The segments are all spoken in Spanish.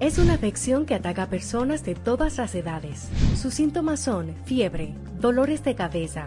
Es una afección que ataca a personas de todas las edades. Sus síntomas son fiebre, dolores de cabeza,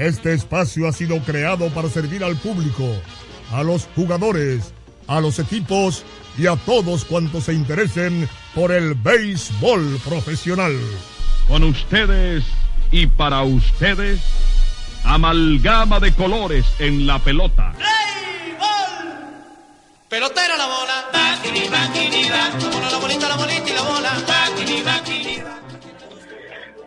este espacio ha sido creado para servir al público, a los jugadores, a los equipos y a todos cuantos se interesen por el béisbol profesional. Con ustedes y para ustedes, amalgama de colores en la pelota. ¡Béisbol! Pelotera la bola. La bola, la bolita, la bolita y la bola.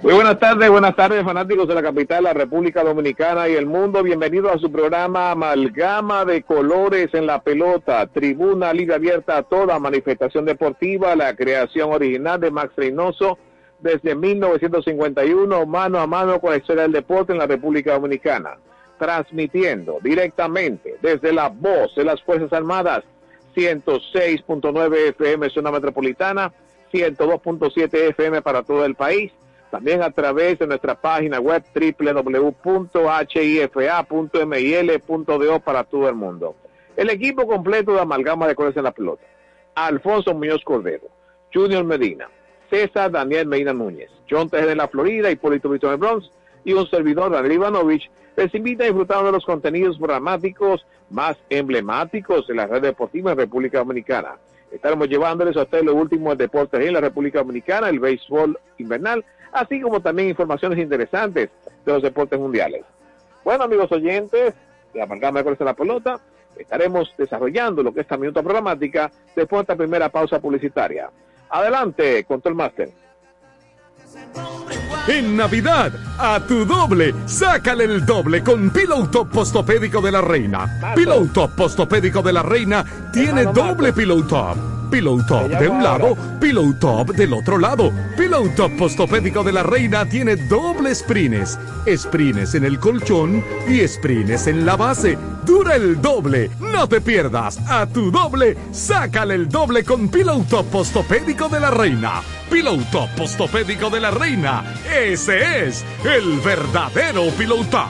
Muy buenas tardes, buenas tardes fanáticos de la capital, la República Dominicana y el mundo. Bienvenido a su programa Amalgama de Colores en la Pelota, Tribuna Liga Abierta a toda manifestación deportiva, la creación original de Max Reynoso desde 1951, mano a mano con la historia del deporte en la República Dominicana, transmitiendo directamente desde la voz de las Fuerzas Armadas, 106.9 FM zona metropolitana, 102.7 FM para todo el país también a través de nuestra página web www.hifa.mil.do para todo el mundo. El equipo completo de Amalgama de Colores en la Pelota. Alfonso Muñoz Cordero, Junior Medina, César Daniel Medina Núñez, John Tejeda de la Florida, Hipólito Víctor de Bronx y un servidor Daniel Ivanovich les invita a disfrutar de los contenidos programáticos más emblemáticos de la red deportiva en República Dominicana. Estaremos llevándoles a ustedes los últimos deportes en la República Dominicana, el béisbol invernal, así como también informaciones interesantes de los deportes mundiales. Bueno, amigos oyentes, de Amalgama de la Pelota, estaremos desarrollando lo que es esta minuta programática después de esta primera pausa publicitaria. Adelante, Control Master. En Navidad, a tu doble, sácale el doble con Pillow Top Postopédico de la Reina. Pillow Top Postopédico de la Reina tiene doble Pillow Top Pillow Top de un lado, Pillow Top del otro lado. Pillow Top Postopédico de la Reina tiene doble sprines. Sprines en el colchón y sprines en la base. Dura el doble. No te pierdas. A tu doble, sácale el doble con Pillow Top Postopédico de la Reina. Pillow Top Postopédico de la Reina. Ese es el verdadero Pillow Top.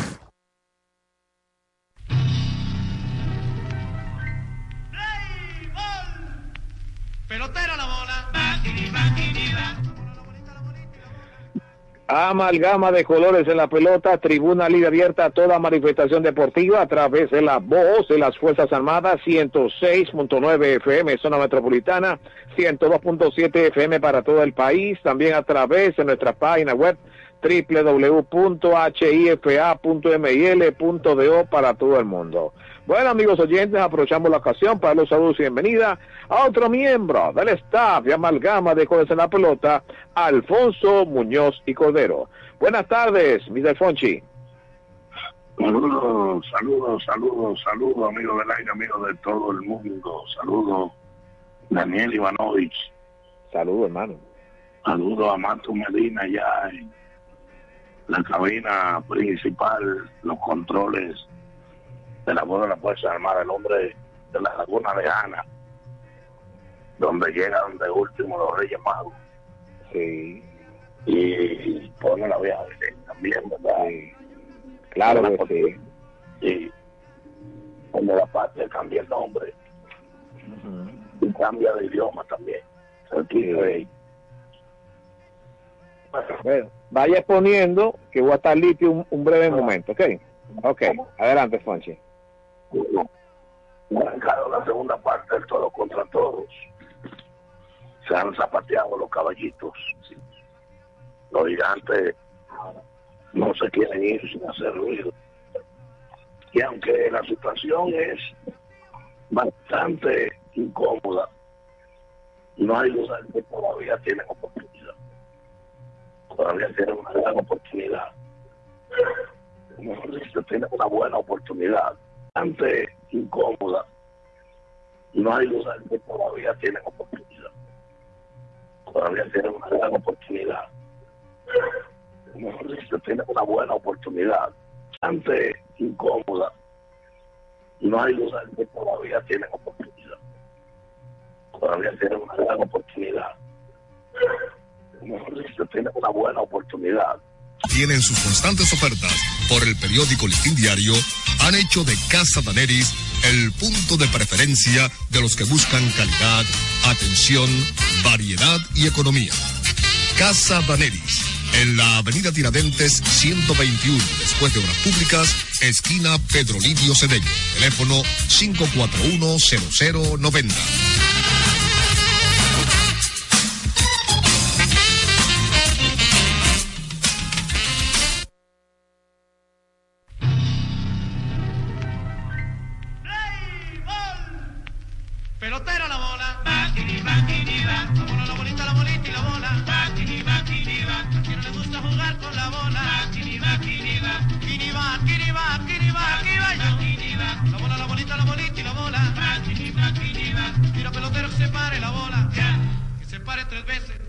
Amalgama de colores en la pelota, tribuna libre abierta a toda manifestación deportiva a través de la voz de las Fuerzas Armadas, 106.9 FM, zona metropolitana, 102.7 FM para todo el país, también a través de nuestra página web www.hifa.mil.do para todo el mundo. Bueno, amigos oyentes, aprovechamos la ocasión para los saludos y bienvenida a otro miembro del staff de Amalgama de Colores en la Pelota, Alfonso Muñoz y Cordero. Buenas tardes, Mr. Fonchi. Saludos, saludos, saludos, saludos, amigos del aire, amigos de todo el mundo. Saludos, Daniel Ivanovich. Saludos, hermano. Saludos a Mato Medina ya en la cabina principal, los controles de la voz de la Fuerza Armada, el hombre de la Laguna Lejana, donde llega donde último los Reyes Magos. Sí. Y pone la vieja también, ¿verdad? Sí. Claro que sí. Y cuando la patria cambia el nombre y cambia de idioma también. Sí. Bueno, vaya exponiendo que voy a estar limpio un, un breve momento, ¿ok? Ok, adelante, Fonchi. Arrancado la segunda parte del todo contra todos. Se han zapateado los caballitos. Los gigantes no se quieren ir sin hacer ruido. Y aunque la situación es bastante incómoda, no hay duda de que todavía tienen oportunidad. Todavía tienen una gran oportunidad. Mejor dicho, tienen una buena oportunidad. Bastante incómoda, no hay duda que todavía tienen oportunidad. Todavía tienen una gran oportunidad. Mejor dicho, tienen una buena oportunidad. Bastante incómoda, no hay duda que todavía tienen oportunidad. Todavía tienen una gran oportunidad. Mejor dicho, tienen una buena oportunidad. Tienen sus constantes ofertas por el periódico Listín Diario, han hecho de Casa Daneris el punto de preferencia de los que buscan calidad, atención, variedad y economía. Casa Daneris, en la avenida Tiradentes 121, después de Obras Públicas, esquina Pedro Livio Cedeño. Teléfono 541-0090. Se pare la bola. Que se pare tres veces.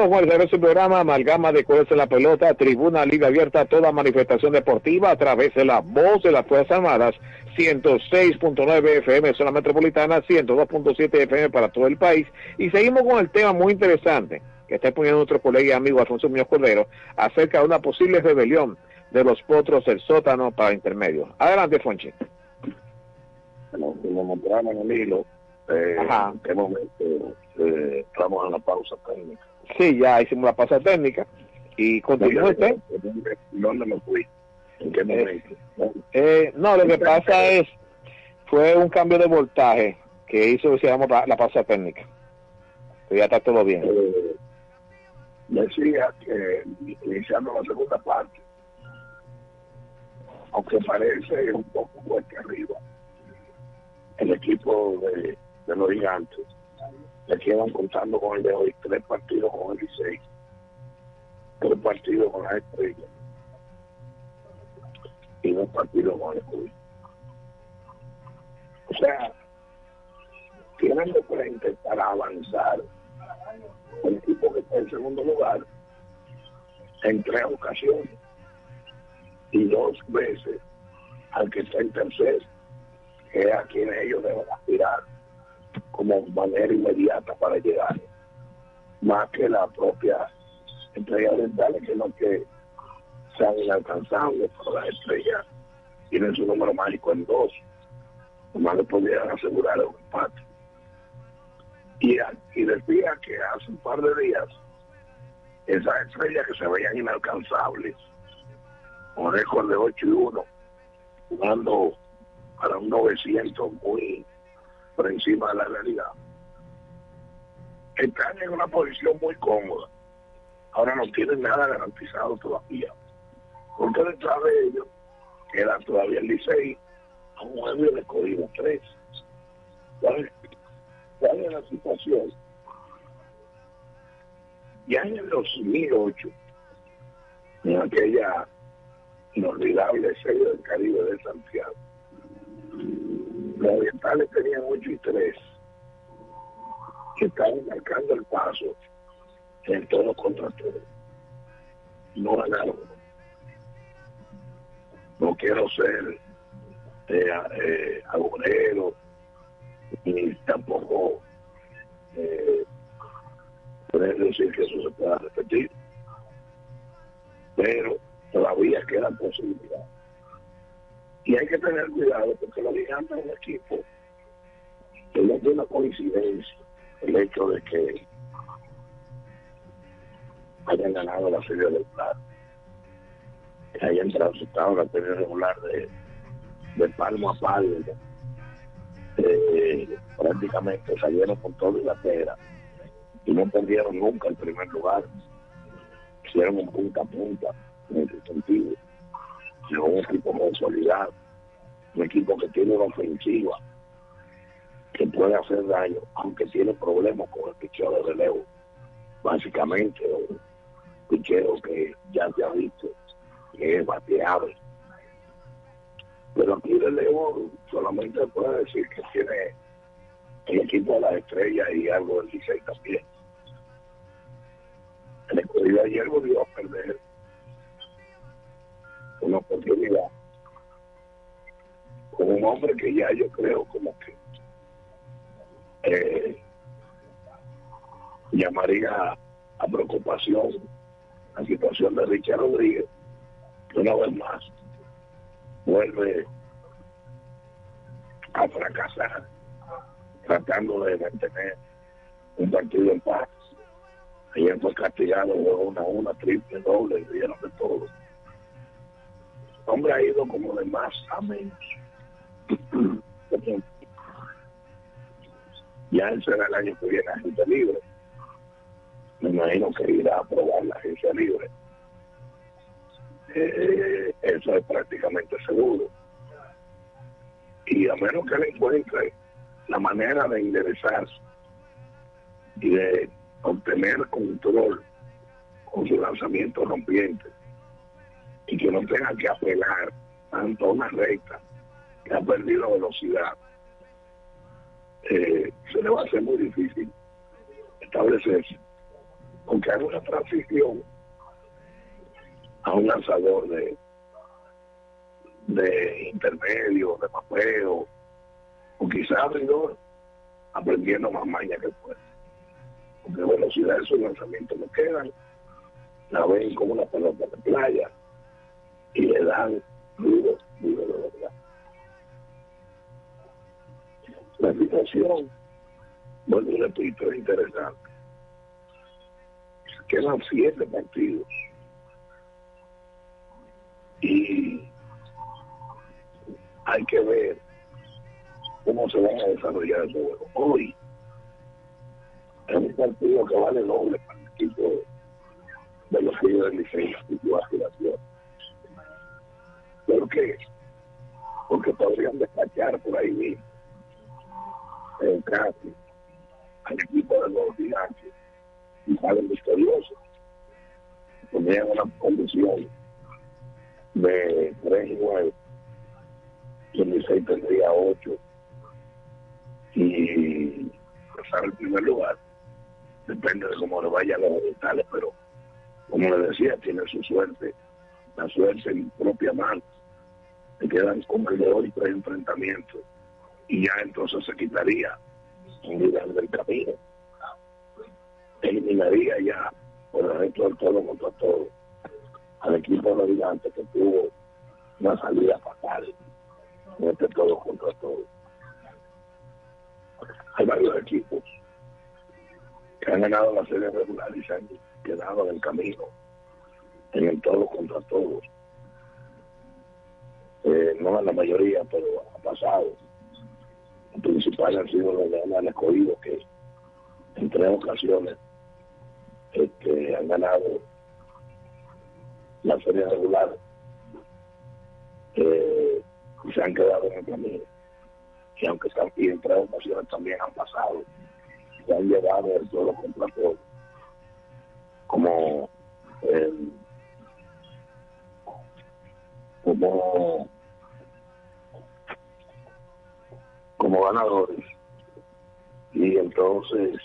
Seguimos regreso del programa Amalgama de Cuerdas en la Pelota, Tribuna Liga Abierta, toda manifestación deportiva a través de la voz de las Fuerzas Armadas, 106.9 FM zona metropolitana, 102.7 FM para todo el país. Y seguimos con el tema muy interesante que está poniendo nuestro colega y amigo Alfonso Muñoz Cordero acerca de una posible rebelión de los potros del sótano para intermedios. Adelante, Fonchi. Bueno, como mostramos en el hilo, eh, eh, estamos en la pausa técnica. Sí, ya hicimos la pausa técnica y continúa usted. ¿Dónde me fui? ¿En qué momento? Eh, no, lo que pasa es, fue un cambio de voltaje que hizo se llama la pausa técnica. Pero ya está todo bien. Eh, decía que iniciando la segunda parte, aunque parece un poco fuerte arriba, el equipo de, de los gigantes le quedan contando con el de hoy tres partidos con el 16, tres partidos con la estrella y dos partidos con el Cuy. O sea, tienen de frente para avanzar el equipo que está en segundo lugar en tres ocasiones y dos veces al que está en tercer, que es a quien ellos deben aspirar como manera inmediata para llegar, más que la propia estrella orientales que no que sean inalcanzables, pero las estrellas tienen su número mágico en dos, nomás le podrían asegurar un empate. Y, y decía que hace un par de días esas estrellas que se veían inalcanzables, con récord de 8 y 1, jugando para un 900 muy por encima de la realidad, están en una posición muy cómoda. Ahora no tienen nada garantizado todavía. Porque detrás de ellos queda todavía el Licey a un juego de código 3. ¿Cuál ¿Cuál es la situación? Ya en el 2008, en aquella inolvidable serie del Caribe de Santiago, los orientales tenían 8 y 3 que estaban marcando el paso en todo contra todo. No ganaron. No quiero ser eh, eh, ni tampoco eh, decir que eso se pueda repetir. Pero todavía queda posibilidad. Y hay que tener cuidado porque los gigantes de un equipo que no tiene una coincidencia el hecho de que hayan ganado la serie regular, que hayan transitado la serie regular de, de palmo a palmo, eh, prácticamente salieron con la pera y no perdieron nunca el primer lugar, hicieron un punta a punta en ese sentido, sino un equipo consolidado, un equipo que tiene una ofensiva que puede hacer daño, aunque tiene problemas con el picheo de relevo, básicamente un picheo que ya se ha visto que es bateable. Pero aquí el relevo solamente puede decir que tiene el equipo de las estrellas y algo del 16 también. El escogido ayer volvió a perder una oportunidad con un hombre que ya yo creo como que eh, llamaría a preocupación la situación de Richard Rodríguez, que una vez más vuelve a fracasar tratando de mantener un partido en paz. Ayer fue castigado una, una triple, doble, le dieron de todo. Hombre ha ido como de más a menos. ya él será el año que viene agente libre. Me imagino que irá a probar la agencia libre. Eh, eso es prácticamente seguro. Y a menos que él encuentre la manera de enderezarse y de obtener control con su lanzamiento rompiente y que no tenga que apelar tanto a una recta que ha perdido velocidad, eh, se le va a hacer muy difícil establecerse. Aunque haga una transición a un lanzador de, de intermedio, de mapeo, o quizás abridor, aprendiendo más maña que puede. Porque velocidad de sus lanzamientos no quedan, la ven como una pelota de playa y le dan duro, duro de verdad. La situación, bueno, y repito, es interesante. Quedan siete partidos y hay que ver cómo se van a desarrollar el juego. Hoy es un partido que vale doble para el equipo de los Tigres del Licey y su aspiración. ¿Por qué? Porque podrían despachar por ahí mismo en casi al equipo de los gigantes y salen victoriosos. Tendrían una condición de 3 y 9 y el Licey tendría 8 y pasar el primer lugar depende de cómo le vayan los orientales pero como le decía tiene su suerte la suerte en propia mano le quedan con el de hoy tres enfrentamientos y ya entonces se quitaría un líder del camino eliminaría ya por el resto del todo contra todo al equipo gigantes que tuvo una salida fatal en este todo contra todo. Hay varios equipos que han ganado la serie regular y se han quedado en el camino, en el todo contra todos. Eh, no en la mayoría, pero ha pasado. Los principales han sido los que han escogido que en tres ocasiones este, han ganado la serie regular eh, y se han quedado en el camino. Y aunque están en tres ocasiones también han pasado, se han llevado el todo contra todo. Como eh, como como ganadores y entonces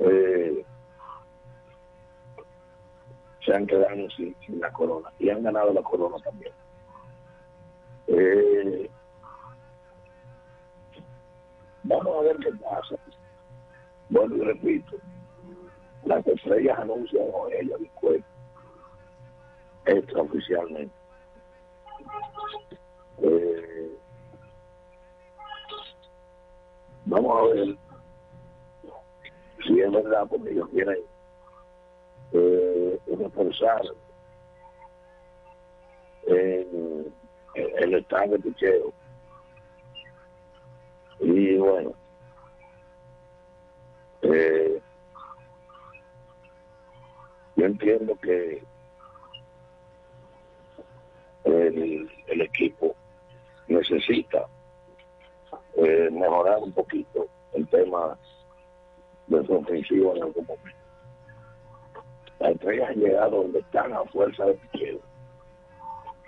eh, se han quedado sin, la corona y han ganado la corona también. Eh, vamos a ver qué pasa. Bueno, y repito, las estrellas anuncian hoy ella después extraoficialmente. Eh, vamos a ver si es verdad porque ellos quieren eh, reforzar en el estado de picheo. Y bueno, eh, yo entiendo que el, el equipo necesita eh, mejorar un poquito el tema de su ofensivo en algún momento. Las estrellas han llegado donde están a fuerza de picheo.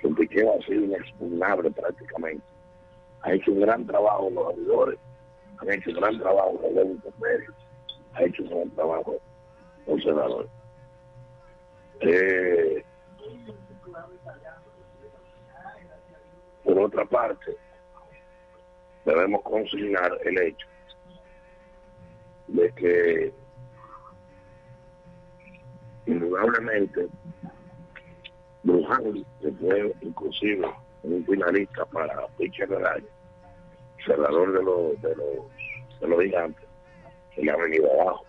Su picheo ha sido inexpugnable prácticamente. Ha hecho un gran trabajo los abridores, han hecho un gran trabajo los intermedios, ha hecho un gran trabajo los senadores. Eh, por otra parte, debemos consignar el hecho de que indudablemente Bruján, que fue inclusive un finalista para pitcher del año, cerrador de los, de los, de los gigantes, se le ha venido abajo.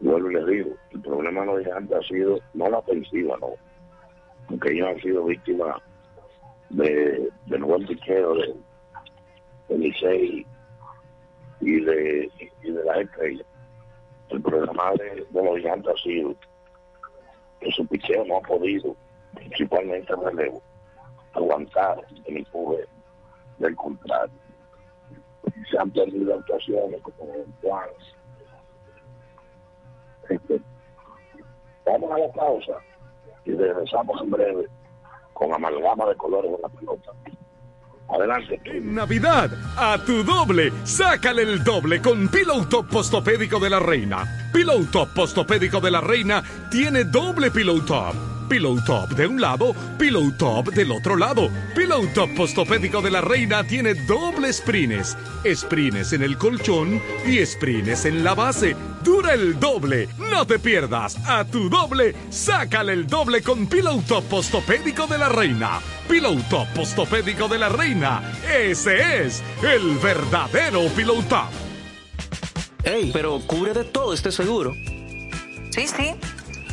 Vuelvo y les digo, el problema de los gigantes ha sido no la ofensiva, no, porque ellos han sido víctimas de, del buen picheo de, de Licey y de, y de. El problema de, de los gigantes ha sido que su picheo no ha podido, principalmente el relevo, aguantar el empuje del contrario. Se han perdido actuaciones como Juan. Este, vamos a la pausa y regresamos en breve con amalgama de colores en la pelota. Adelante. En Navidad, a tu doble, sácale el doble con Pillow Top Postopédico de la Reina. Pillow Top Postopédico de la Reina tiene doble Pillow Top. Pillow Top de un lado, Pillow Top del otro lado. Pillow Top Postopédico de la Reina tiene doble sprines. Sprines en el colchón y sprines en la base. Dura el doble. No te pierdas. A tu doble, sácale el doble con Pillow Top Postopédico de la Reina. Pillow Top Postopédico de la Reina. Ese es el verdadero Pillow Top. Ey, pero cubre de todo este seguro. Sí, sí,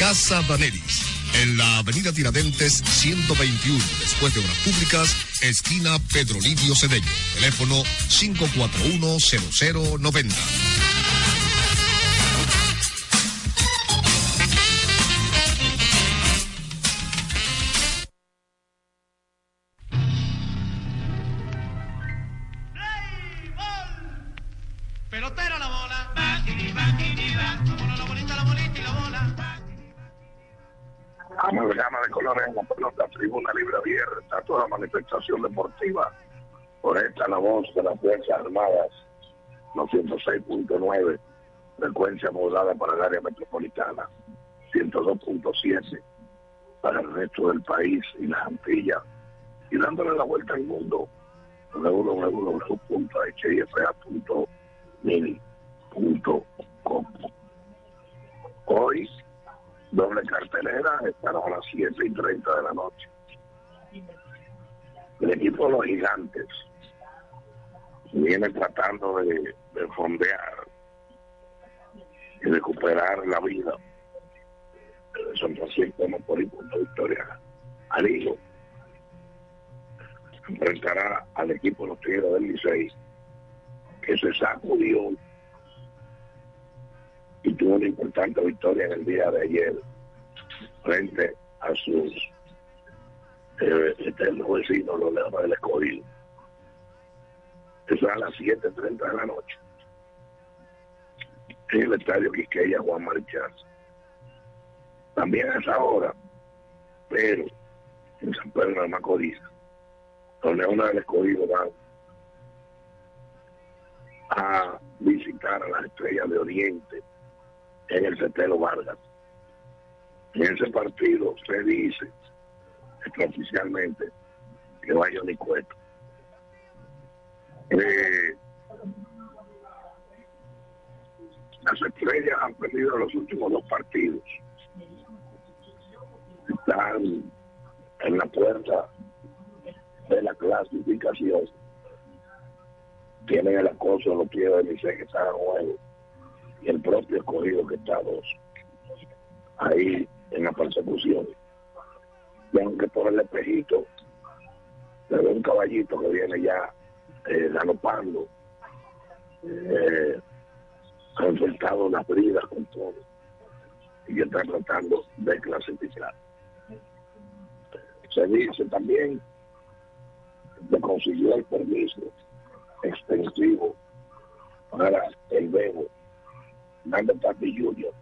Casa Daneris, en la avenida Tiradentes 121, después de obras públicas, esquina Pedro Livio Cedeño. Teléfono 541 0090. Manifestación deportiva. Por esta la voz de las Fuerzas Armadas, 206.9, frecuencia modulada para el área metropolitana, 102.7 para el resto del país y las Antillas, y dándole la vuelta al mundo, www.hifa.mini.com. Hoy, doble cartelera, estará a las 7 y 30 de la noche. El equipo de los gigantes viene tratando de, de fondear y recuperar la vida. de San Francisco por ir por victoria al hijo. Enfrentará al equipo de los Tigres del Licey que se sacudió y tuvo una importante victoria en el día de ayer frente a sus eh, eternos vecinos, los Leones del Escogido. Eso es a las 7.30 de la noche en el estadio Quisqueya Juan Marichal. También a esa hora, pero en San Pedro de Macorís, donde una del escogido van a visitar a las estrellas de Oriente en el Cetelo Vargas. En ese partido se dice extraoficialmente que va Johnny Cueto. Eh, las estrellas han perdido los últimos dos partidos. Están en la puerta de la clasificación. Tienen el acoso de los pies de Licey que está en juego y el propio escogido que está dos ahí en la persecución. Y aunque por el espejito se ve un caballito que viene ya eh, galopando, eh, han soltado las bridas con todo y están tratando de clasificar. Se dice también que consiguió el permiso extensivo para el Bebo, Nando Tati Junior,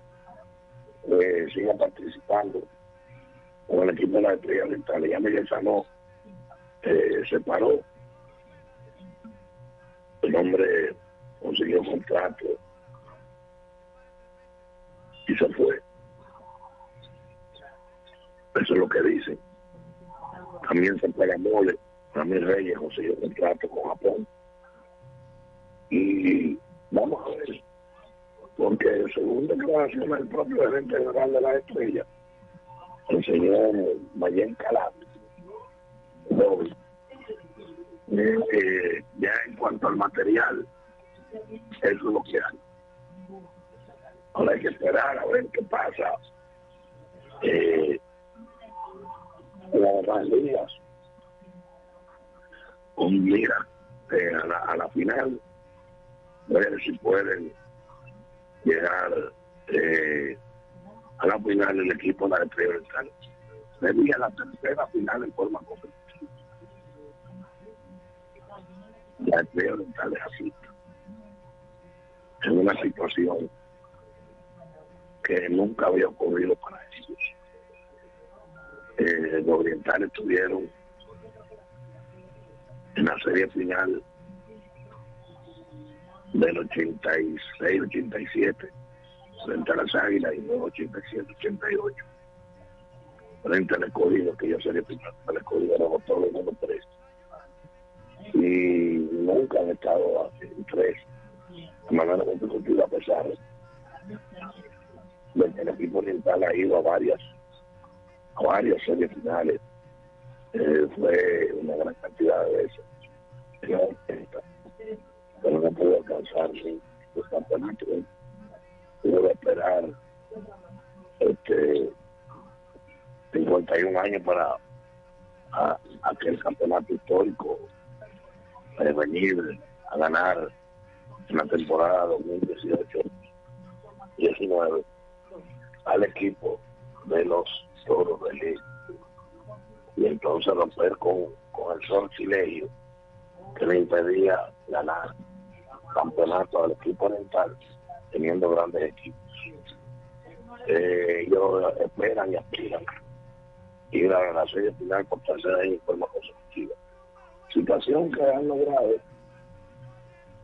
eh, siga participando con el equipo de la Estrella Oriental. Ya Miguel Sanó eh, se paró. El hombre consiguió contrato y se fue. Eso es lo que dicen. También se pega mole. También Reyes consiguió contrato con Japón. Y vamos a ver. Porque según declaración del propio gerente general de la estrella, el señor Mayen Calat, Bobby, eh, ya en cuanto al material, es lo que hay. Ahora hay que esperar a ver qué pasa. Eh, las grandes con mira eh, a, la, a la final, ver si pueden llegar eh, a la final del equipo de la Oriental. Sería la tercera final en forma consecutiva. La Estrella Oriental es así. En una situación que nunca había ocurrido para ellos. Eh, los orientales estuvieron en la serie final del 86-87 frente a las Águilas y luego 87-88 frente al escogido que yo sería final el escogido era votado en uno tres. Y nunca han estado en tres. De manera consecutiva a pesar de que el equipo oriental ha ido a varias a varias series finales eh, fue una gran cantidad de veces. Pero no pudo alcanzar los campeonatos tuvo que esperar este 51 años para a, campeonato histórico de venir a ganar en la temporada 2018 19 al equipo de los toros de Ley y entonces romper con, con el sortilegio que le impedía ganar campeonato al equipo oriental teniendo grandes equipos. Eh, ellos esperan y aspiran ir a la serie final por tercera y en forma consecutiva. Situación que han logrado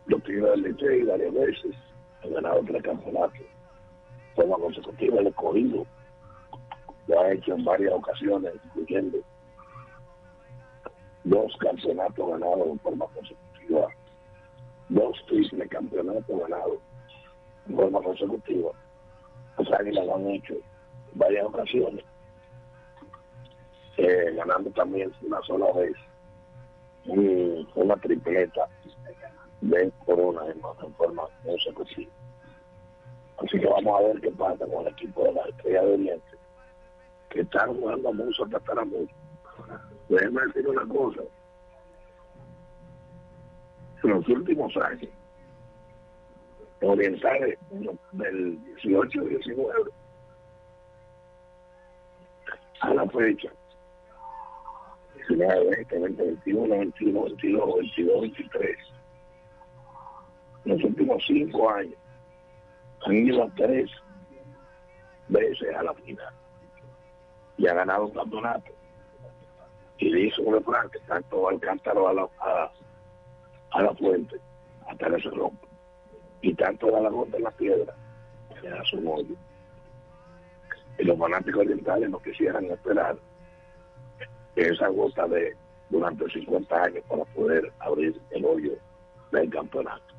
los Tigres del Licey varias veces, han ganado tres campeonatos de forma consecutiva, el escogido lo ha hecho en varias ocasiones, incluyendo dos campeonatos ganados en forma consecutiva, dos triples campeonatos ganados forma consecutiva. Los Águilas lo han hecho en varias ocasiones, eh, ganando también una sola vez un- una tripleta de corona en, forma consecutiva. Así que vamos a ver qué pasa con el equipo de la Estrella de Oriente, que están jugando mucho hasta mucho. Déjenme decir una cosa. En los últimos años, orientales del 18 y 19 a la fecha. 19, 20, 20, 21, 21, 22, 22, 23 en los últimos cinco años han ido tres veces a la final. Y ha ganado un campeonato. Y dice un refrán que tanto al cántaro a la, a, a la fuente hasta que se rompe. Y tanto la gota en la piedra que hace un hoyo. Y los fanáticos orientales no quisieran esperar esa gota de durante 50 años para poder abrir el hoyo del campeonato.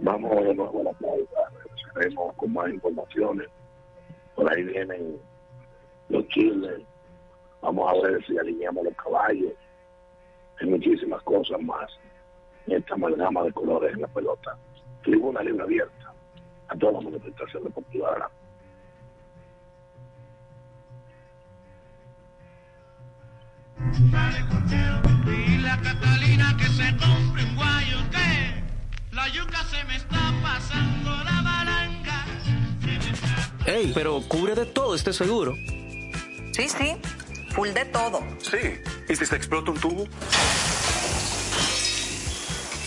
Vamos de nuevo a la pausa, regresaremos con más informaciones. Por ahí vienen los chiles, vamos a ver si alineamos los caballos, hay muchísimas cosas más en esta amalgama de colores en la pelota. Tribuna libre abierta a toda la Y Catalina que se compre un guayo que la yuca se me está pasando la balanga. Ey, pero cubre de todo este seguro. Sí, sí, full de todo. Sí. ¿Y si se explota un tubo?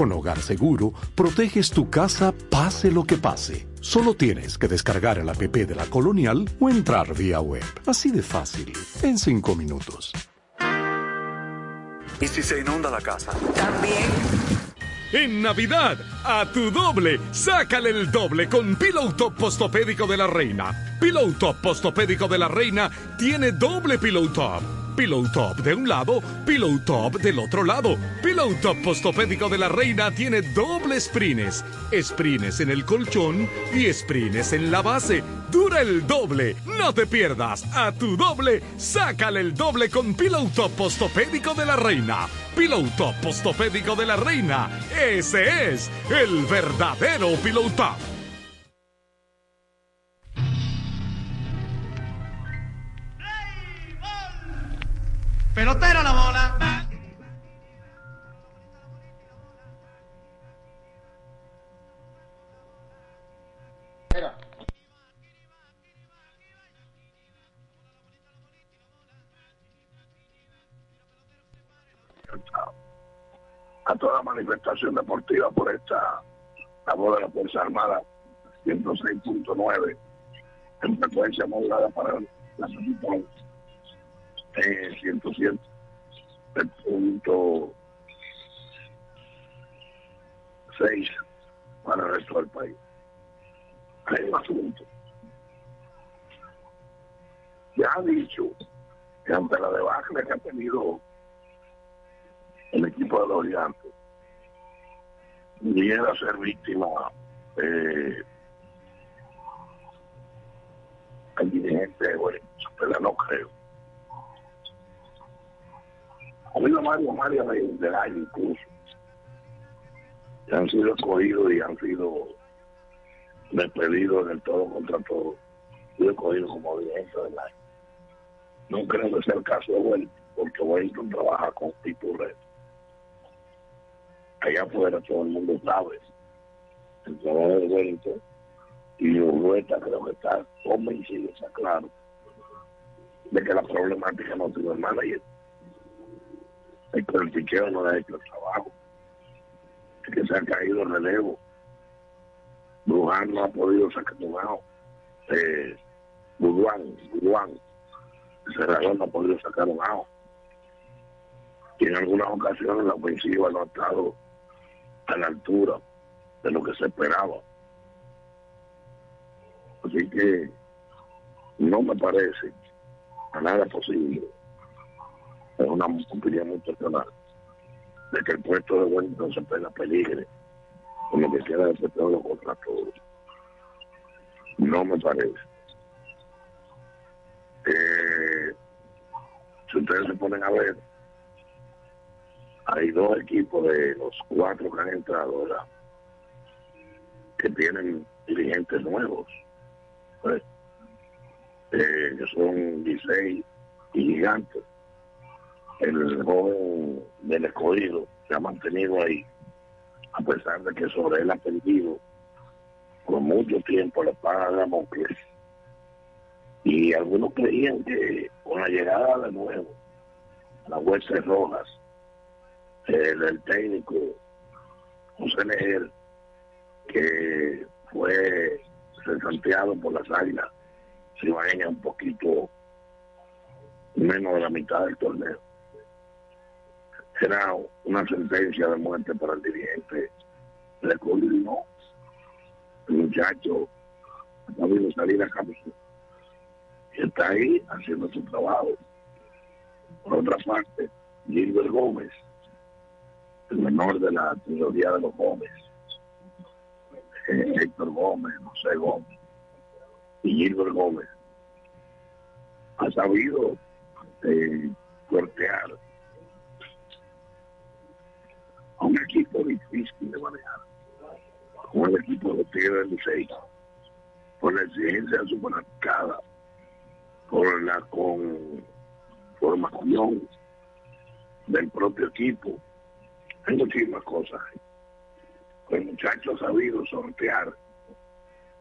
Con Hogar Seguro, proteges tu casa pase lo que pase. Solo tienes que descargar el app de la Colonial o entrar vía web. Así de fácil, en cinco minutos. ¿Y si se inunda la casa? También. En Navidad, a tu doble, sácale el doble con Pillow Top Postopédico de la Reina. Pillow Top Postopédico de la Reina tiene doble Pillow Top. Pillow Top de un lado, Pillow Top del otro lado. Pillow Top Postopédico de la Reina tiene doble sprines. Sprines en el colchón y sprines en la base. Dura el doble. No te pierdas. A tu doble, sácale el doble con Pillow Top Postopédico de la Reina. Pillow Top Postopédico de la Reina. Ese es el verdadero Pillow Top. Pelotera la bola. a toda manifestación deportiva por esta labor de la Fuerza Armada 106.9 en frecuencia modulada para la capital eh, 107 punto 6 para el resto del país. Hay un asunto. Ya ha dicho que ante la debacle que ha tenido el equipo de los gigantes, pudiera ser víctima eh, el dirigente pero no creo. Ha habido varios, varios de, del año incluso, han sido escogidos y han sido despedidos en el todo contra todo, y escogidos como dirigente del año. No creo que sea el caso de Wellington, porque Wellington trabaja con Tito Red. Allá afuera todo el mundo sabe el trabajo de Wellington y Urrueta creo que está convencido, está claro, de que la problemática no tiene manager. El que el piqueo no le ha hecho el trabajo. Es que se ha caído el relevo. Bruján no ha podido sacar un out. Eh, Buduán, el cerrador no ha podido sacar un out. Y en algunas ocasiones la ofensiva no ha estado a la altura de lo que se esperaba. Así que no me parece a nada posible, es una opinión muy de que el puesto de Wellington se pega peligre con que queda de todos los contratos. No me parece. Eh, si ustedes se ponen a ver, hay dos equipos de los cuatro que han entrado, ¿verdad? Que tienen dirigentes nuevos, pues, eh, que son 16 y gigantes. El joven del escogido se ha mantenido ahí a pesar de que sobre él ha perdido por mucho tiempo la espada de Damocles. Y algunos creían que con la llegada de nuevo a las huestes rojas, el, técnico José Leer, que fue resanteado por las águilas cibaeñas un poquito menos de la mitad del torneo. Era una sentencia de muerte para el dirigente de no El muchacho ha sabido salir a y está ahí haciendo su trabajo. Por otra parte, Gilbert Gómez, el menor de la trilogía de los Gómez, eh, Héctor Gómez, José Gómez y Gilbert Gómez, ha sabido eh, sortear un equipo difícil de manejar, como el equipo de los Tigres del Licey, por la exigencia supermercada, por la conformación del propio equipo. Hay muchísimas cosas. El muchacho ha sabido sortear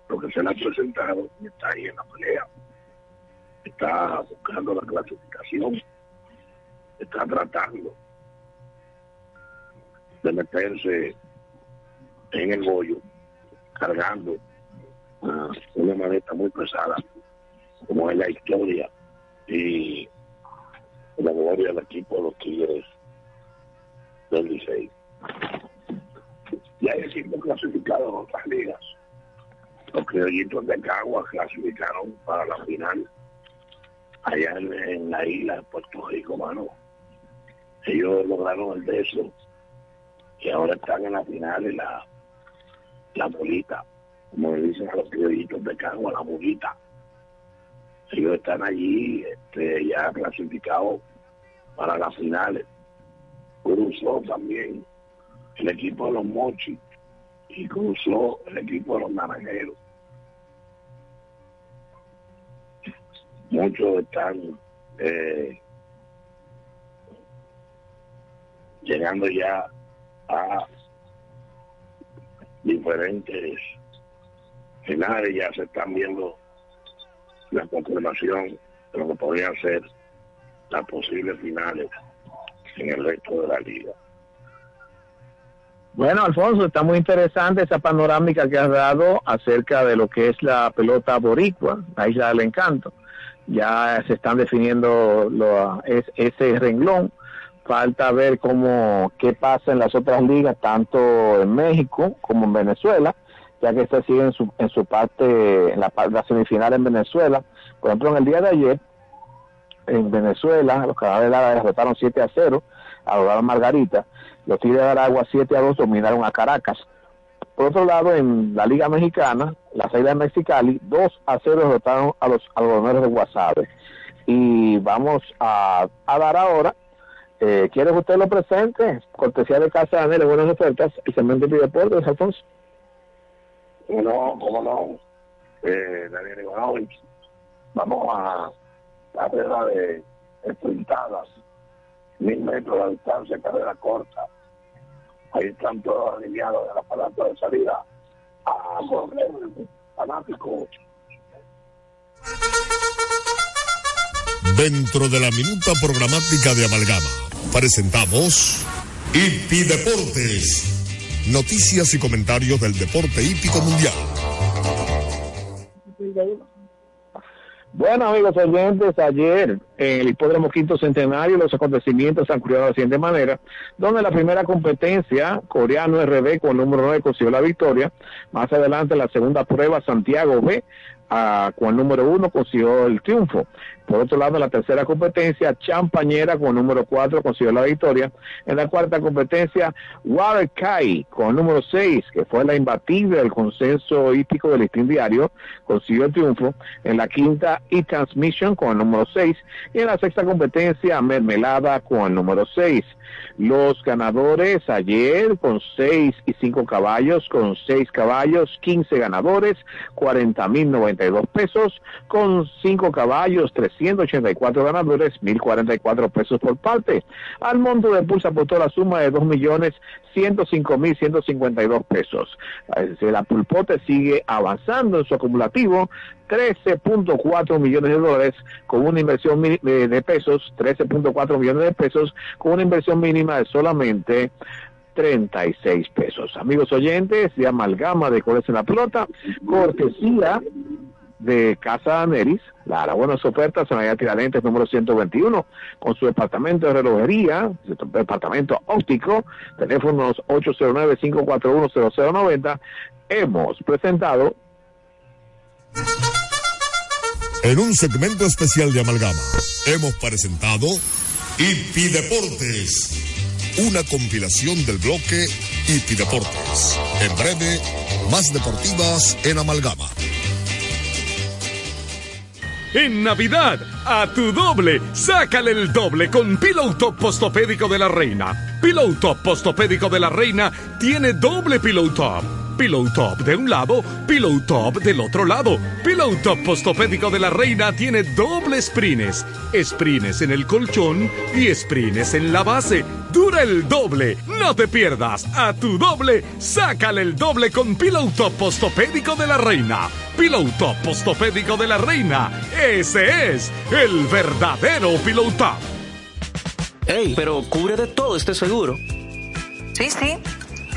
lo que se le ha presentado y está ahí en la pelea. Está buscando la clasificación, está tratando de meterse en el bollo, cargando ah, una maleta muy pesada, como es la historia y la gloria del equipo de los Tigres del Licey. Y hay equipos clasificados en otras ligas. Los criollitos de Cagua clasificaron para la final allá en, la isla de Puerto Rico, mano. Ellos lograron el de y ahora están en la final y la, la bolita, como le dicen a los criollitos de Cagua, la bolita. Ellos están allí este, ya clasificados para las finales. Cruzó también el equipo de los Mochis y cruzó el equipo de los Naranjeros. Muchos están eh, llegando ya a diferentes finales, ya se están viendo la confirmación de lo que podrían ser las posibles finales en el resto de la liga. Bueno, Alfonso, está muy interesante esa panorámica que has dado acerca de lo que es la pelota boricua, la isla del encanto. Ya se están definiendo lo, es, ese renglón. Falta ver cómo qué pasa en las otras ligas, tanto en México como en Venezuela, ya que esta sigue en su, en su parte, en la, la semifinal en Venezuela. Por ejemplo, en el día de ayer, en Venezuela, los cadáveres de Lara derrotaron 7 a 0 a Dorado Margarita. Los Tigres de Aragua 7 a 2 dominaron a Caracas. Por otro lado, en la Liga Mexicana, las Águilas de Mexicali 2 a 0 derrotaron a los algodoneros de Guasave. Y vamos a, a dar ahora, eh, ¿quiere que usted lo presente? Cortesía de Casa de Anel, buenas ofertas, y segmento de deportes, Alfonso. No, cómo no. Eh, Daniel Ivanovich, vamos a la carrera de sprintadas, mil metros de distancia, carrera corta. Ahí están todos alineados del aparato de salida a correr, fanático. Dentro de la minuta programática de Amalgama, presentamos Hipi Deportes. Noticias y comentarios del deporte hípico mundial. Bueno, amigos oyentes, ayer en el Hipódromo Quinto Centenario los acontecimientos han ocurrido de la siguiente manera, donde la primera competencia, coreano RB con el número 9 consiguió la victoria, más adelante la segunda prueba, Santiago B ah, con número 1 consiguió el triunfo. Por otro lado, en la tercera competencia, Champañera con el número 4 consiguió la victoria. En la cuarta competencia, Waterkai con número 6, que fue la imbatible del consenso hípico del listín diario, consiguió el triunfo. En la quinta, E-Transmission con el número 6. Y en la sexta competencia, Mermelada con el número 6. Los ganadores ayer con 6 y 5 caballos, con 6 caballos, 15 ganadores, 40.092 pesos, con 5 caballos, 384 ganadores, 1.044 pesos por parte. Al monto de pulsa aportó la suma de 2.105.152 pesos. La pulpote sigue avanzando en su acumulativo 13.4 millones de dólares con una inversión de, pesos, 13.4 millones de pesos con una inversión mínima de solamente 36 pesos. Amigos oyentes, de amalgama de colores en la pelota, cortesía de Casa Neris, la, las buenas ofertas en la Tiradentes número 121, con su departamento de relojería, su departamento óptico, teléfonos 809-541-0090, hemos presentado En un segmento especial de Amalgama, hemos presentado Hipi Deportes, una compilación del bloque Hipi Deportes. En breve, más deportivas en Amalgama. En Navidad, a tu doble, sácale el doble con Pillow Top Postopédico de la Reina. Pillow Top Postopédico de la Reina tiene doble Pillow Top. Pillow Top de un lado, Pillow Top del otro lado. Pillow Top Postopédico de la Reina tiene doble sprines. Sprines en el colchón y sprines en la base. Dura el doble. No te pierdas. A tu doble, sácale el doble con Pillow Top Postopédico de la Reina. Pillow Top Postopédico de la Reina. Ese es el verdadero Pillow Top. Ey, pero cubre de todo este seguro. Sí, sí,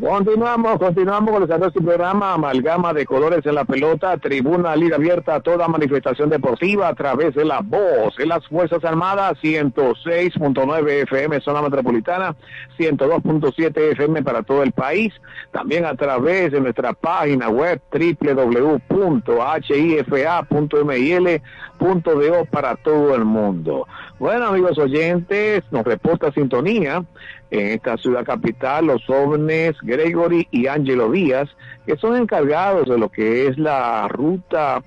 Continuamos, continuamos con el programa Amalgama de Colores en la Pelota, tribuna libre abierta a toda manifestación deportiva a través de la voz en las Fuerzas Armadas, 106.9 FM zona metropolitana, 102.7 FM para todo el país, también a través de nuestra página web www.hifa.mil.do para todo el mundo. Bueno, amigos oyentes, nos reporta sintonía en esta ciudad capital los jóvenes Gregory y Angelo Díaz, que son encargados de lo que es la ruta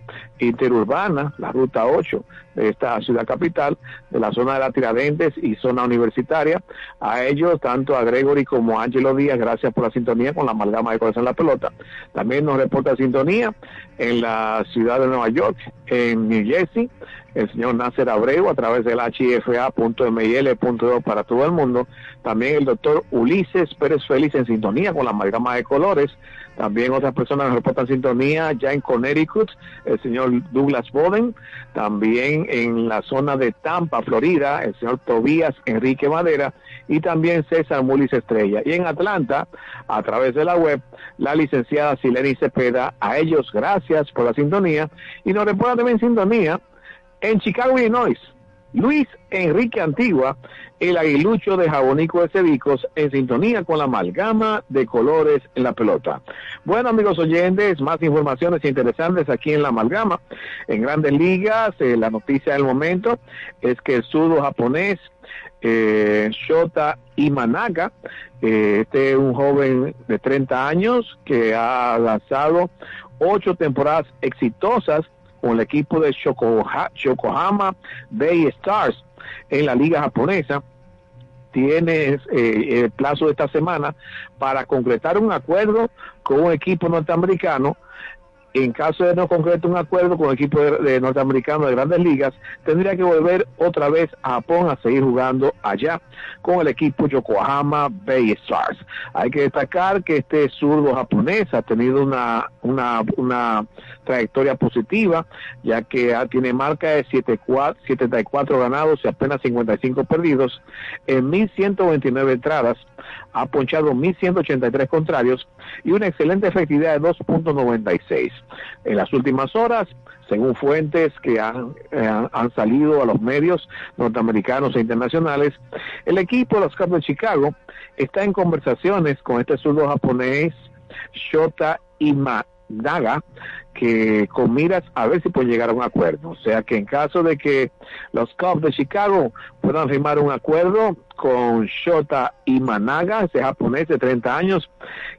interurbana, la ruta 8 de esta ciudad capital, de la zona de la Tiradentes y zona universitaria. A ellos, tanto a Gregory como a Angelo Díaz, gracias por la sintonía con la amalgama de corazón en la pelota. También nos reporta sintonía en la ciudad de Nueva York, en New Jersey, el señor Nasser Abreu a través del hifa.mil.do para todo el mundo. También el doctor Ulises Pérez Félix en sintonía con la amalgama de colores. También otras personas nos reportan sintonía ya en Connecticut, el señor Douglas Boden. También en la zona de Tampa, Florida, el señor Tobías Enrique Madera. Y también César Mulis Estrella. Y en Atlanta, a través de la web, la licenciada Sileni Cepeda. A ellos, gracias por la sintonía. Y nos reportan también sintonía en Chicago, Illinois, Luis Enrique Antigua, el aguilucho de Jabonico de Cedicos, en sintonía con la amalgama de colores en la pelota. Bueno, amigos oyentes, más informaciones interesantes aquí en la amalgama. En grandes ligas, eh, la noticia del momento es que el sudo japonés eh, Shota Imanaga, eh, este es un joven de 30 años que ha lanzado ocho temporadas exitosas con el equipo de Shokoha- Yokohama Bay Stars en la liga japonesa. Tiene eh, el plazo de esta semana para concretar un acuerdo con un equipo norteamericano. En caso de no concretar un acuerdo con el equipo de, de norteamericano de grandes ligas, tendría que volver otra vez a Japón a seguir jugando allá con el equipo Yokohama Bay Stars. Hay que destacar que este zurdo japonés ha tenido una, una, una trayectoria positiva, ya que tiene marca de 74 74 ganados y apenas 55 perdidos en 1.129 entradas, ha ponchado 1.183 contrarios y una excelente efectividad de 2.96. En las últimas horas, según fuentes que han, eh, han- salido a los medios norteamericanos e internacionales, el equipo de los Cubs de Chicago está en conversaciones con este zurdo japonés Shota Imanaga, que con miras a ver si pueden llegar a un acuerdo. O sea que en caso de que los Cubs de Chicago puedan firmar un acuerdo con Shota Imanaga, ese japonés de 30 años,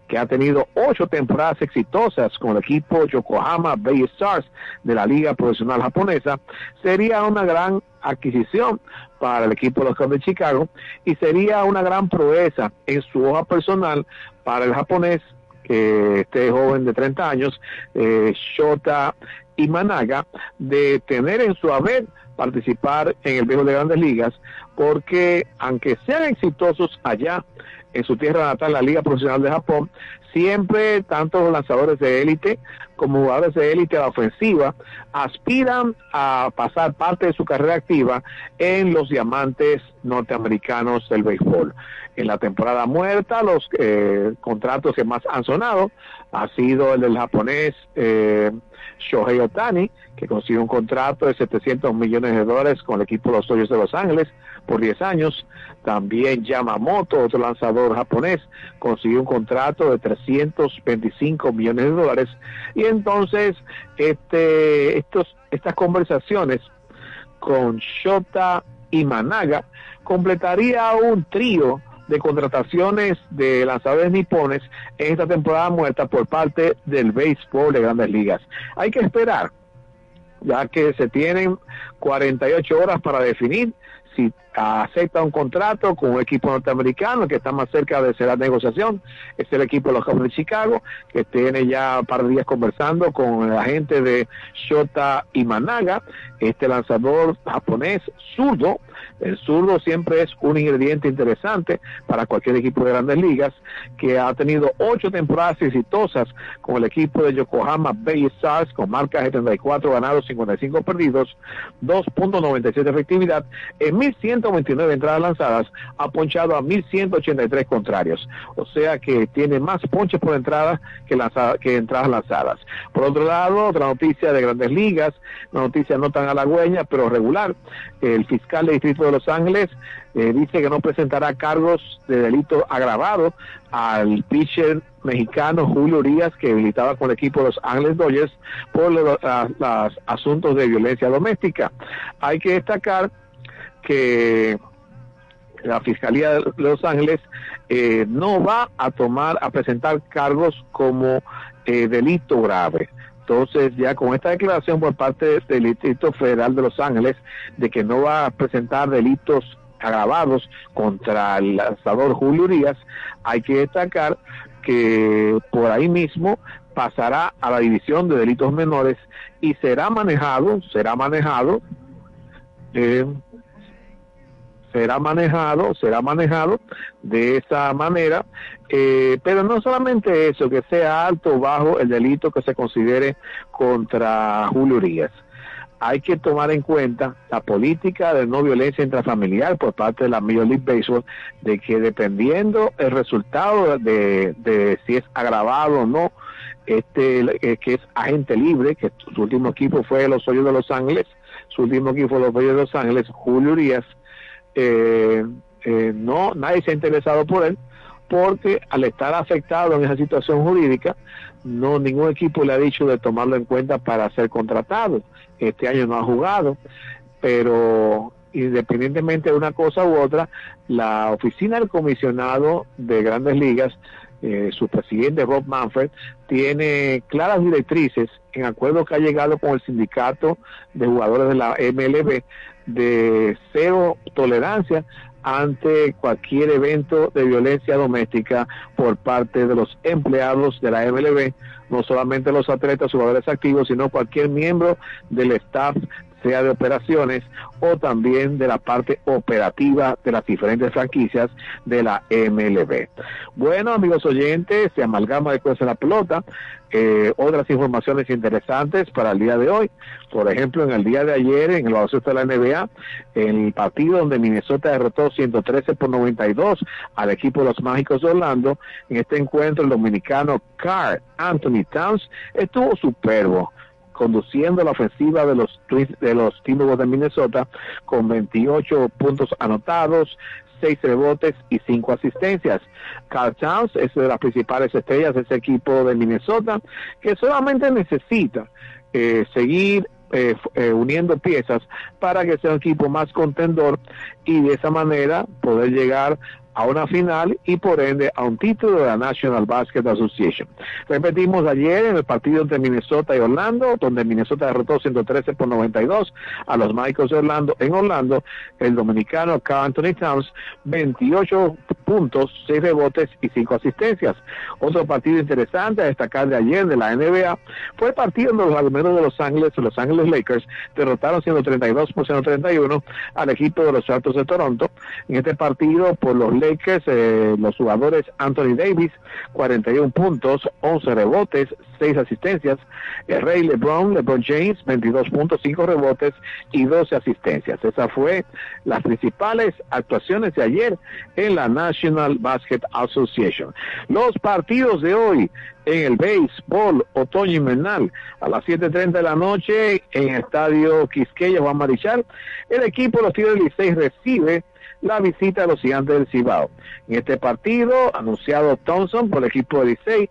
que ha tenido ocho temporadas exitosas con el equipo Yokohama Bay Stars de la Liga Profesional Japonesa, sería una gran adquisición para el equipo de los Cubs de Chicago y sería una gran proeza en su hoja personal para el japonés que este joven de 30 años, eh, Shota Imanaga, de tener en su haber participar en el béisbol de grandes ligas, porque aunque sean exitosos allá en su tierra natal, la Liga Profesional de Japón, siempre tanto los lanzadores de élite como jugadores de élite a la ofensiva aspiran a pasar parte de su carrera activa en los diamantes norteamericanos del béisbol. En la temporada muerta, los eh, contratos que más han sonado ha sido el del japonés eh, Shohei Otani, que consiguió un contrato de 700 millones de dólares con el equipo de los Dodgers de Los Ángeles por 10 años. También Yamamoto, otro lanzador japonés, consiguió un contrato de 325 millones de dólares. Y entonces, este, estos, estas conversaciones con Shota y Managa completaría un trío de contrataciones de lanzadores nipones en esta temporada muerta por parte del béisbol de grandes ligas. Hay que esperar, ya que se tienen 48 horas para definir si acepta un contrato con un equipo norteamericano que está más cerca de hacer la negociación, es el equipo de los Cubs de Chicago, que tiene ya un par de días conversando con el agente de Shota Imanaga, este lanzador japonés zurdo. El zurdo siempre es un ingrediente interesante para cualquier equipo de grandes ligas, que ha tenido ocho temporadas exitosas con el equipo de Yokohama Bay Stars, con marca de 74 ganados, 55 perdidos, 2.97 de efectividad, en 1.129 entradas lanzadas, ha ponchado a 1.183 contrarios. O sea que tiene más ponches por entrada que, lanzada, que entradas lanzadas. Por otro lado, otra noticia de grandes ligas, una noticia no tan halagüeña, pero regular. El fiscal del Distrito de Los Ángeles eh, dice que no presentará cargos de delito agravado al pitcher mexicano Julio Urias, que militaba con el equipo de los Ángeles Dodgers por los asuntos de violencia doméstica. Hay que destacar que la Fiscalía de Los Ángeles eh, no va a tomar, a presentar cargos como eh, delito grave. Entonces, ya con esta declaración por parte del Distrito Federal de Los Ángeles de que no va a presentar delitos agravados contra el lanzador Julio Urias, hay que destacar que por ahí mismo pasará a la división de delitos menores y será manejado, será manejado, eh, será manejado, será manejado de esa manera, eh, pero no solamente eso, que sea alto o bajo el delito que se considere contra Julio Urias. Hay que tomar en cuenta la política de no violencia intrafamiliar por parte de la Major League Baseball, de que dependiendo el resultado de, de si es agravado o no, este eh, que es agente libre, que su último equipo fue los Hoyos de Los Ángeles, su último equipo fue los Hoyos de Los Ángeles, Julio Urias, eh, eh, no, nadie se ha interesado por él, porque al estar afectado en esa situación jurídica, no ningún equipo le ha dicho de tomarlo en cuenta para ser contratado. Este año no ha jugado, pero independientemente de una cosa u otra, la oficina del comisionado de grandes ligas, eh, su presidente Rob Manfred, tiene claras directrices en acuerdo que ha llegado con el sindicato de jugadores de la MLB de cero tolerancia ante cualquier evento de violencia doméstica por parte de los empleados de la MLB, no solamente los atletas, jugadores activos, sino cualquier miembro del staff sea de operaciones o también de la parte operativa de las diferentes franquicias de la MLB. Bueno, amigos oyentes, se amalgama de la pelota. Eh, otras informaciones interesantes para el día de hoy. Por ejemplo, en el día de ayer, en el baloncesto de la NBA, el partido donde Minnesota derrotó 113 por 92 al equipo de los Mágicos de Orlando, en este encuentro el dominicano Carl Anthony Towns estuvo superbo conduciendo la ofensiva de los de los Timberwolves de Minnesota con 28 puntos anotados, 6 rebotes y 5 asistencias. Carl Towns es de las principales estrellas de ese equipo de Minnesota que solamente necesita eh, seguir eh, eh, uniendo piezas para que sea un equipo más contendor y de esa manera poder llegar a una final y por ende a un título de la National Basket Association. Repetimos ayer en el partido entre Minnesota y Orlando, donde Minnesota derrotó 113 por 92 a los Michaels de Orlando. En Orlando, el dominicano Carl Anthony Towns, 28 puntos, 6 rebotes y 5 asistencias. Otro partido interesante a destacar de ayer de la NBA fue el partido donde los argumentos de Los Ángeles, Los Ángeles Lakers, derrotaron 132 por 131 al equipo de los Altos de Toronto. En este partido, por los Lakers, eh, los jugadores Anthony Davis, 41 puntos, 11 rebotes, 6 asistencias. El Rey LeBron, LeBron James, 22 puntos, 5 rebotes y 12 asistencias. Esas fue las principales actuaciones de ayer en la National Basket Association. Los partidos de hoy en el béisbol otoño invernal a las 7.30 de la noche en el estadio Quisqueya Juan Marichal. El equipo de los Tigres Licey recibe la visita de los gigantes del Cibao. En este partido, anunciado Thompson por el equipo de Licey,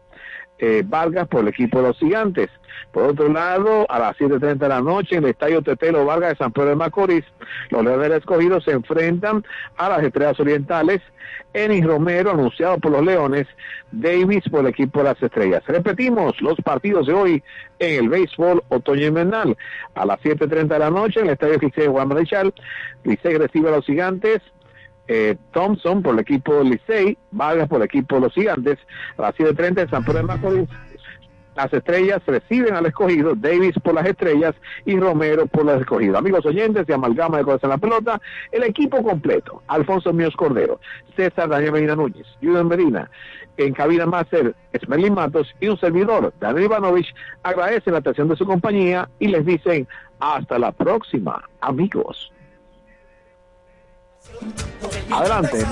eh, Vargas por el equipo de los gigantes. Por otro lado, a las 7.30 de la noche en el Estadio Tetelo Vargas de San Pedro de Macorís, los Leones del Escogido se enfrentan a las Estrellas Orientales. Enis Romero, anunciado por los Leones, Davis por el equipo de las Estrellas. Repetimos los partidos de hoy en el béisbol otoño invernal. A las 7.30 de la noche en el Estadio Licey Juan Marichal, Licey recibe a los gigantes, eh, Thompson por el equipo Licey, Vargas por el equipo de los Gigantes, a las 7.30 en San Pedro de Macorís. Las estrellas reciben al escogido, Davis por las estrellas y Romero por las escogidos. Amigos oyentes de Amalgama de Corazón en la Pelota, el equipo completo, Alfonso Míos Cordero, César Daniel Medina Núñez, Julián Medina, en cabina máster, Esmerlin Matos y un servidor, Daniel Ivanovich, agradecen la atención de su compañía y les dicen hasta la próxima, amigos. Adelante.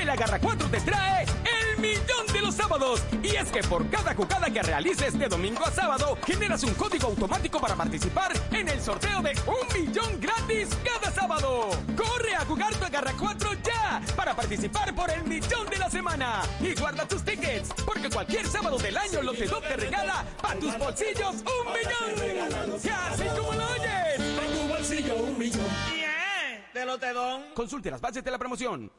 El Agarra 4 te trae el millón de los sábados. Y es que por cada jugada que realices de domingo a sábado, generas un código automático para participar en el sorteo de un millón gratis cada sábado. Corre a jugar tu Agarra 4 ya para participar por el millón de la semana. Y guarda tus tickets, porque cualquier sábado del año Lotedot te regala para tus bolsillos un millón. Y así como lo oyes. Para tu bolsillo un millón. De Lotedón. Consulte las bases de la promoción.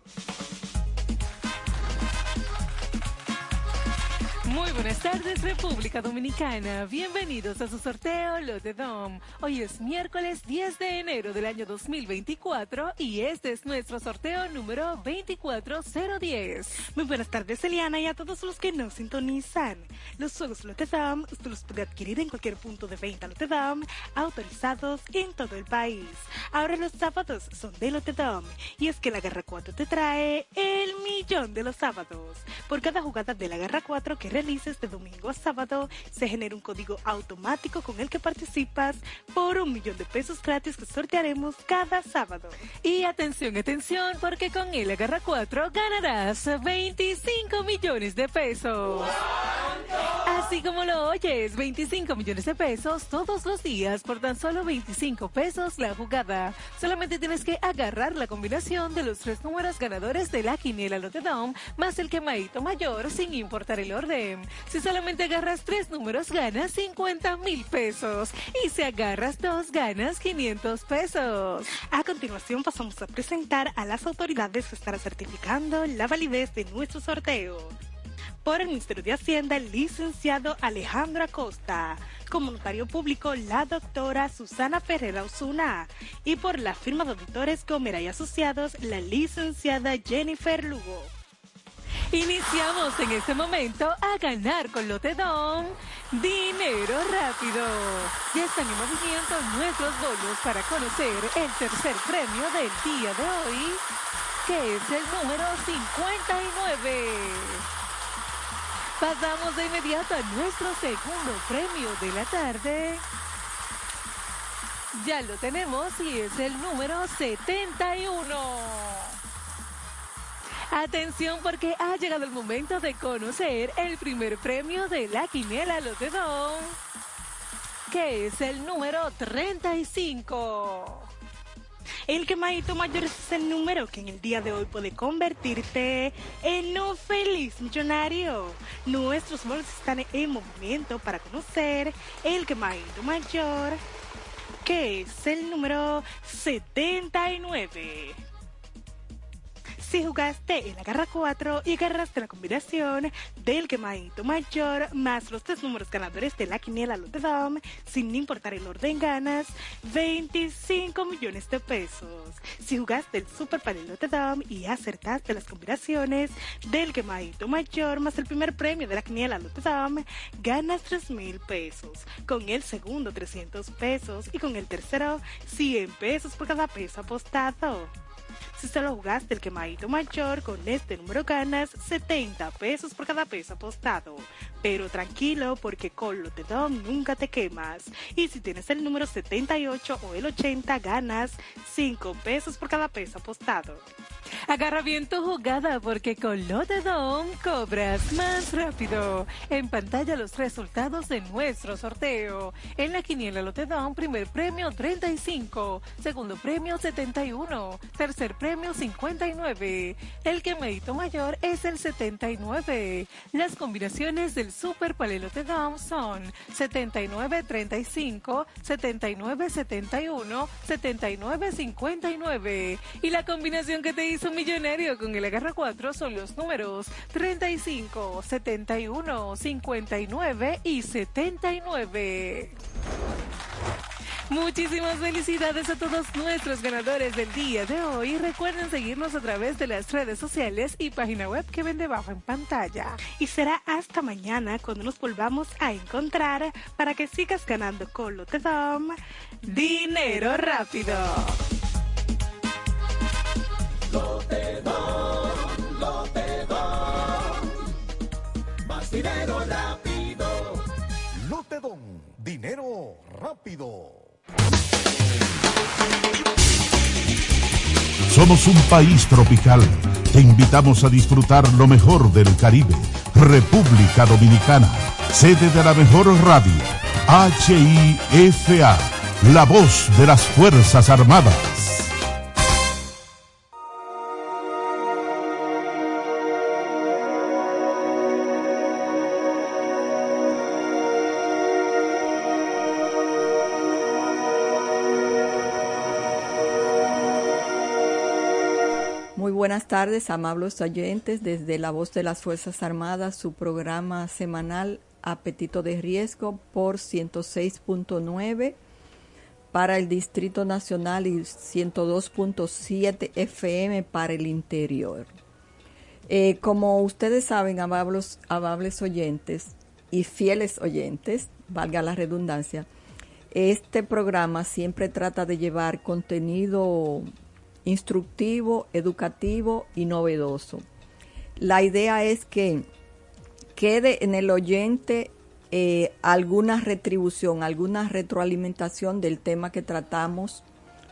Muy buenas tardes, República Dominicana. Bienvenidos a su sorteo Lote Dom. Hoy es miércoles 10 de enero del año 2024 y este es nuestro sorteo número 24010. Muy buenas tardes, Eliana, y a todos los que nos sintonizan. Los juegos Lote Dom usted los puede adquirir en cualquier punto de venta Lote Dom, autorizados en todo el país. Ahora los sábados son de Lote Dom y es que la Garra 4 te trae el millón de los sábados. Por cada jugada de la Garra 4 que realices de domingo a sábado, se genera un código automático con el que participas por un millón de pesos gratis que sortearemos cada sábado. Y atención, atención, porque con el Agarra 4 ganarás 25 millones de pesos. Así como lo oyes, 25 millones de pesos todos los días por tan solo 25 pesos la jugada. Solamente tienes que agarrar la combinación de los tres números ganadores de la quiniela Lote Dom más el quemadito mayor sin importar el orden. Si solamente agarras tres números ganas 50 mil pesos y si agarras dos ganas 500 pesos. A continuación pasamos a presentar a las autoridades que estarán certificando la validez de nuestro sorteo. Por el Ministerio de Hacienda, licenciado Alejandro Acosta. Como notario público, la doctora Susana Ferreira Osuna. Y por la firma de auditores Gomera y Asociados, la licenciada Jennifer Lugo. Iniciamos en este momento a ganar con Lotedón dinero rápido. Ya están en movimiento nuestros bolos para conocer el tercer premio del día de hoy, que es el número 59. Pasamos de inmediato a nuestro segundo premio de la tarde. Ya lo tenemos y es el número 71. Atención porque ha llegado el momento de conocer el primer premio de la quiniela Lotedón, que es el número 35. El quemadito mayor es el número que en el día de hoy puede convertirte en un feliz millonario. Nuestros bolos están en movimiento para conocer el quemadito mayor, que es el número 79. Si jugaste en la garra 4 y agarraste la combinación del quemadito mayor más los tres números ganadores de la quiniela Lotedom, sin importar el orden ganas, 25 millones de pesos. Si jugaste el Super Panel Lotedom y acertaste las combinaciones del quemadito mayor más el primer premio de la quiniela Lotedom, ganas 3 mil pesos. Con el segundo 300 pesos y con el tercero 100 pesos por cada peso apostado. Si solo jugaste el quemadito mayor, con este número ganas 70 pesos por cada peso apostado. Pero tranquilo, porque con Lotedom nunca te quemas. Y si tienes el número 78 o el 80, ganas 5 pesos por cada peso apostado. Agarra bien tu jugada porque con Lotedom cobras más rápido. En pantalla los resultados de nuestro sorteo. En la quiniela Lotedom, primer premio 35, segundo premio 71, tercer premio 59. El que medito mayor es el 79. Las combinaciones del Super Palelotedom son 79-35, 79-71, 79-59. Y la combinación que te hizo millonario con el agarra 4 son los números 35, 71, 59 y 79. Muchísimas felicidades a todos nuestros ganadores del día de hoy. Recuerden seguirnos a través de las redes sociales y página web que ven debajo en pantalla. Y será hasta mañana cuando nos volvamos a encontrar para que sigas ganando con Lotedom dinero rápido. Lotedom, Lotedom, más dinero rápido. Lotedom, dinero rápido. Somos un país tropical. Te invitamos a disfrutar lo mejor del Caribe. República Dominicana, sede de la mejor radio. HIFA, la voz de las Fuerzas Armadas. Tardes, amables oyentes, desde La Voz de las Fuerzas Armadas, su programa semanal Apetito de Riesgo por 106.9 para el Distrito Nacional y 102.7 FM para el interior. Eh, como ustedes saben, amables, amables oyentes y fieles oyentes, valga la redundancia, este programa siempre trata de llevar contenido instructivo, educativo y novedoso. La idea es que quede en el oyente eh, alguna retribución, alguna retroalimentación del tema que tratamos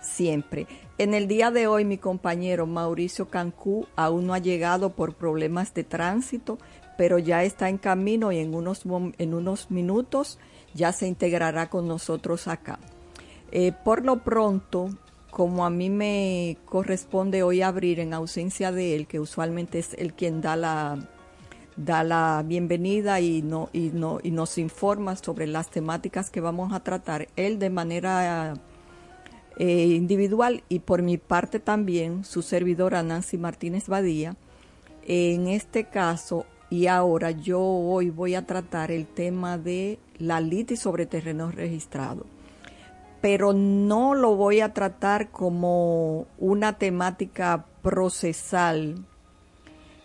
siempre. En el día de hoy mi compañero Mauricio Cancú aún no ha llegado por problemas de tránsito, pero ya está en camino y en unos, en unos minutos ya se integrará con nosotros acá. Eh, por lo pronto, como a mí me corresponde hoy abrir en ausencia de él, que usualmente es el quien da la, da la bienvenida y, no, y, no, y nos informa sobre las temáticas que vamos a tratar, él de manera eh, individual y por mi parte también su servidora Nancy Martínez Badía. En este caso y ahora yo hoy voy a tratar el tema de la litis sobre terrenos registrados pero no lo voy a tratar como una temática procesal,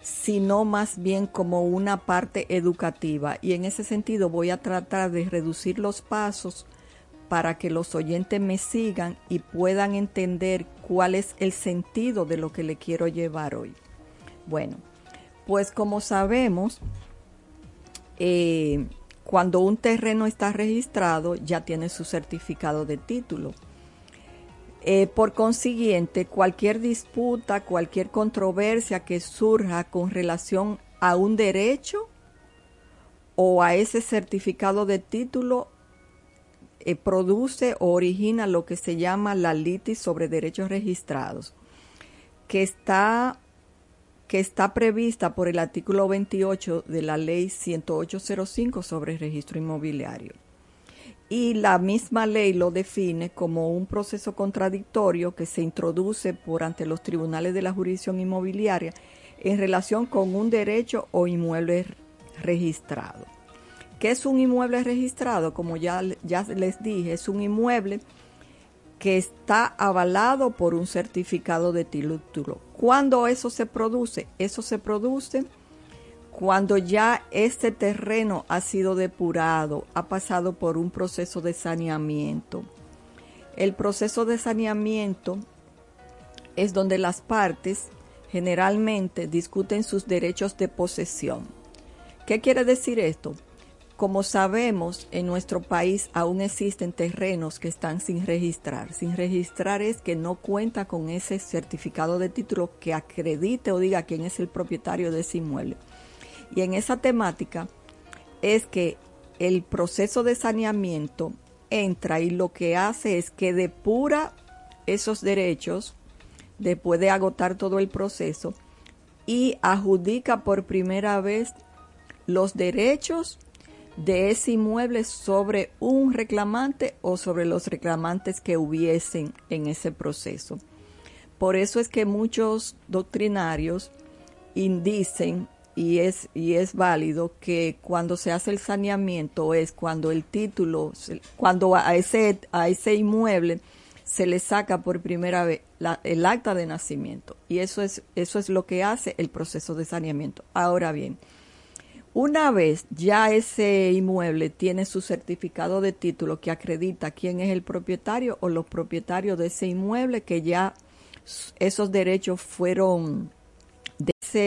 sino más bien como una parte educativa. Y en ese sentido voy a tratar de reducir los pasos para que los oyentes me sigan y puedan entender cuál es el sentido de lo que le quiero llevar hoy. Bueno, pues como sabemos, eh, cuando un terreno está registrado, ya tiene su certificado de título. Eh, por consiguiente, cualquier disputa, cualquier controversia que surja con relación a un derecho o a ese certificado de título eh, produce o origina lo que se llama la litis sobre derechos registrados, que está que está prevista por el artículo 28 de la ley 10805 sobre registro inmobiliario. Y la misma ley lo define como un proceso contradictorio que se introduce por ante los tribunales de la jurisdicción inmobiliaria en relación con un derecho o inmueble registrado. ¿Qué es un inmueble registrado? Como ya, ya les dije, es un inmueble que está avalado por un certificado de título. ¿Cuándo eso se produce? Eso se produce cuando ya este terreno ha sido depurado, ha pasado por un proceso de saneamiento. El proceso de saneamiento es donde las partes generalmente discuten sus derechos de posesión. ¿Qué quiere decir esto? Como sabemos, en nuestro país aún existen terrenos que están sin registrar. Sin registrar es que no cuenta con ese certificado de título que acredite o diga quién es el propietario de ese inmueble. Y en esa temática es que el proceso de saneamiento entra y lo que hace es que depura esos derechos después de agotar todo el proceso y adjudica por primera vez los derechos de ese inmueble sobre un reclamante o sobre los reclamantes que hubiesen en ese proceso. Por eso es que muchos doctrinarios dicen, y es, y es válido, que cuando se hace el saneamiento es cuando el título, cuando a ese, a ese inmueble se le saca por primera vez el acta de nacimiento. Y eso es, eso es lo que hace el proceso de saneamiento. Ahora bien, una vez ya ese inmueble tiene su certificado de título que acredita quién es el propietario o los propietarios de ese inmueble que ya esos derechos fueron